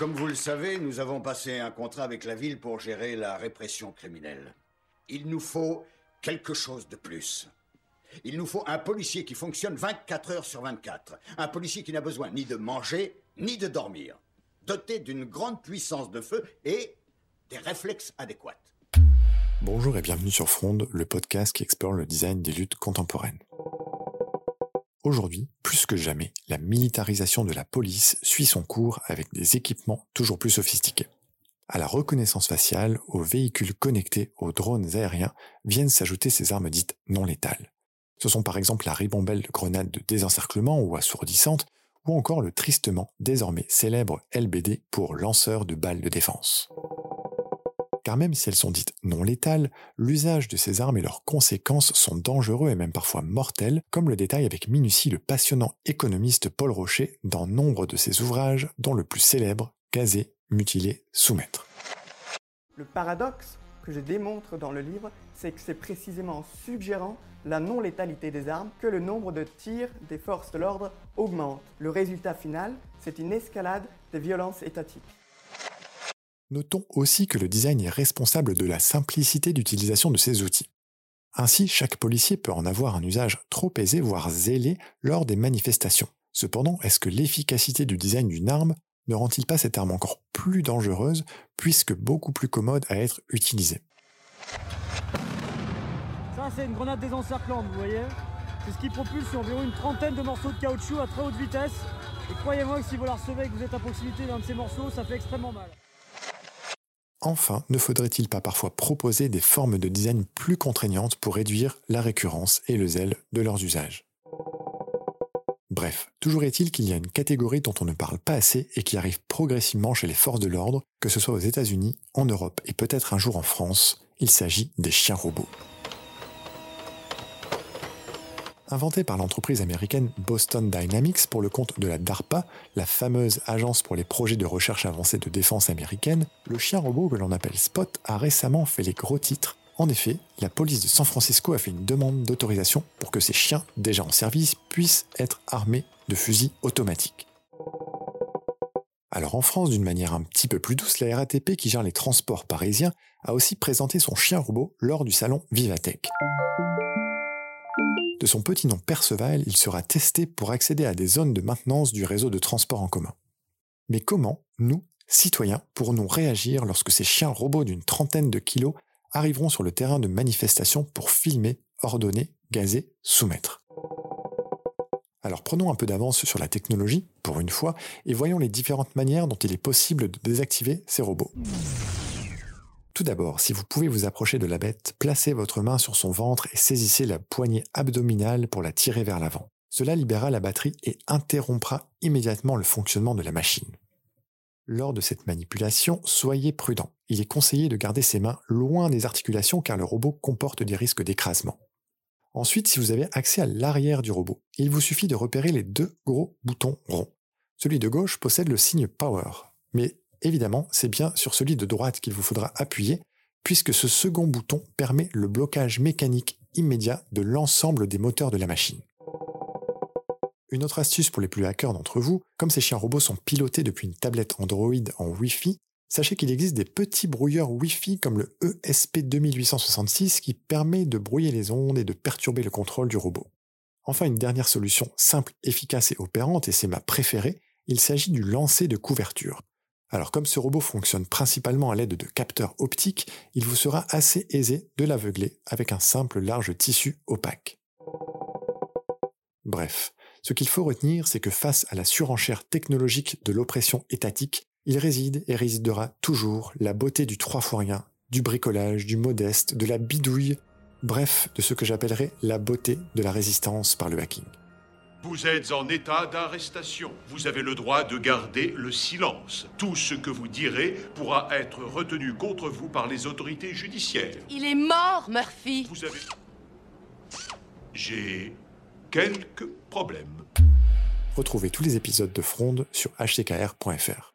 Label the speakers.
Speaker 1: Comme vous le savez, nous avons passé un contrat avec la ville pour gérer la répression criminelle. Il nous faut quelque chose de plus. Il nous faut un policier qui fonctionne 24 heures sur 24. Un policier qui n'a besoin ni de manger, ni de dormir. Doté d'une grande puissance de feu et des réflexes adéquats.
Speaker 2: Bonjour et bienvenue sur Fronde, le podcast qui explore le design des luttes contemporaines. Aujourd'hui, jamais, la militarisation de la police suit son cours avec des équipements toujours plus sophistiqués. À la reconnaissance faciale, aux véhicules connectés, aux drones aériens, viennent s'ajouter ces armes dites non létales. Ce sont par exemple la ribambelle de grenade de désencerclement ou assourdissante, ou encore le tristement désormais célèbre LBD pour lanceur de balles de défense. Car même si elles sont dites non létales, l'usage de ces armes et leurs conséquences sont dangereux et même parfois mortels, comme le détaille avec minutie le passionnant économiste Paul Rocher dans nombre de ses ouvrages, dont le plus célèbre, Gazer, mutiler, soumettre.
Speaker 3: Le paradoxe que je démontre dans le livre, c'est que c'est précisément en suggérant la non-létalité des armes que le nombre de tirs des forces de l'ordre augmente. Le résultat final, c'est une escalade des violences étatiques.
Speaker 2: Notons aussi que le design est responsable de la simplicité d'utilisation de ces outils. Ainsi, chaque policier peut en avoir un usage trop aisé, voire zélé, lors des manifestations. Cependant, est-ce que l'efficacité du design d'une arme ne rend-il pas cette arme encore plus dangereuse, puisque beaucoup plus commode à être utilisée?
Speaker 4: Ça, c'est une grenade désencerclante, vous voyez C'est ce qui propulse environ une trentaine de morceaux de caoutchouc à très haute vitesse. Et croyez-moi que si vous la recevez et que vous êtes à proximité d'un de ces morceaux, ça fait extrêmement mal.
Speaker 2: Enfin, ne faudrait-il pas parfois proposer des formes de design plus contraignantes pour réduire la récurrence et le zèle de leurs usages? Bref, toujours est-il qu'il y a une catégorie dont on ne parle pas assez et qui arrive progressivement chez les forces de l'ordre, que ce soit aux États-Unis, en Europe et peut-être un jour en France, il s'agit des chiens robots. Inventé par l'entreprise américaine Boston Dynamics pour le compte de la DARPA, la fameuse agence pour les projets de recherche avancée de défense américaine, le chien robot que l'on appelle Spot a récemment fait les gros titres. En effet, la police de San Francisco a fait une demande d'autorisation pour que ces chiens, déjà en service, puissent être armés de fusils automatiques. Alors en France, d'une manière un petit peu plus douce, la RATP qui gère les transports parisiens a aussi présenté son chien robot lors du salon Vivatech. De son petit nom Perceval, il sera testé pour accéder à des zones de maintenance du réseau de transport en commun. Mais comment, nous, citoyens, pourrons-nous réagir lorsque ces chiens robots d'une trentaine de kilos arriveront sur le terrain de manifestation pour filmer, ordonner, gazer, soumettre? Alors prenons un peu d'avance sur la technologie, pour une fois, et voyons les différentes manières dont il est possible de désactiver ces robots. Tout d'abord, si vous pouvez vous approcher de la bête, placez votre main sur son ventre et saisissez la poignée abdominale pour la tirer vers l'avant. Cela libérera la batterie et interrompra immédiatement le fonctionnement de la machine. Lors de cette manipulation, soyez prudent. Il est conseillé de garder ses mains loin des articulations car le robot comporte des risques d'écrasement. Ensuite, si vous avez accès à l'arrière du robot, il vous suffit de repérer les deux gros boutons ronds. Celui de gauche possède le signe Power, mais évidemment, c'est bien sur celui de droite qu'il vous faudra appuyer, puisque ce second bouton permet le blocage mécanique immédiat de l'ensemble des moteurs de la machine. Une autre astuce pour les plus hackers d'entre vous, comme ces chiens robots sont pilotés depuis une tablette Android en Wi-Fi, sachez qu'il existe des petits brouilleurs Wi-Fi comme le ESP2866 qui permet de brouiller les ondes et de perturber le contrôle du robot. Enfin, une dernière solution simple, efficace et opérante, et c'est ma préférée, il s'agit du lancer de couverture. Alors comme ce robot fonctionne principalement à l'aide de capteurs optiques, il vous sera assez aisé de l'aveugler avec un simple large tissu opaque. Bref, ce qu'il faut retenir, c'est que face à la surenchère technologique de l'oppression étatique, il réside et résidera toujours la beauté du trois fois rien, du bricolage, du modeste, de la bidouille, bref, de ce que j'appellerais la beauté de la résistance par le hacking.
Speaker 5: Vous êtes en état d'arrestation. Vous avez le droit de garder le silence. Tout ce que vous direz pourra être retenu contre vous par les autorités judiciaires.
Speaker 6: Il est mort, Murphy.
Speaker 5: Vous avez... J'ai quelques problèmes.
Speaker 2: Retrouvez tous les épisodes de Fronde sur htkr.fr.